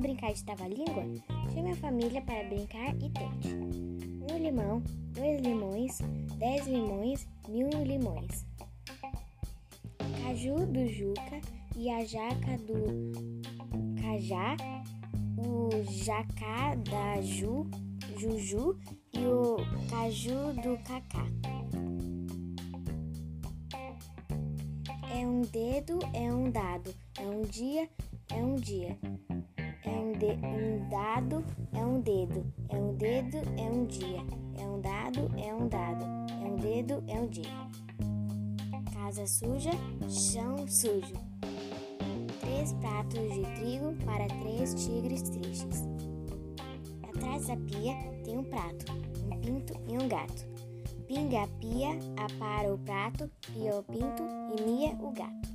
parte trava-língua? Chame a família para brincar e tente. Um limão, dois limões, dez limões, mil limões. Caju do Juca e a jaca do Cajá, o jacá da Ju, Juju e o caju do Cacá. É um dedo, é um dado, é um dia, é um dia. Um, de, um dado, é um dedo, é um dedo, é um dia. É um dado, é um dado, é um dedo, é um dia. Casa suja, chão sujo. Três pratos de trigo para três tigres tristes. Atrás da pia tem um prato, um pinto e um gato. Pinga a pia, apara o prato, pia o pinto e mia o gato.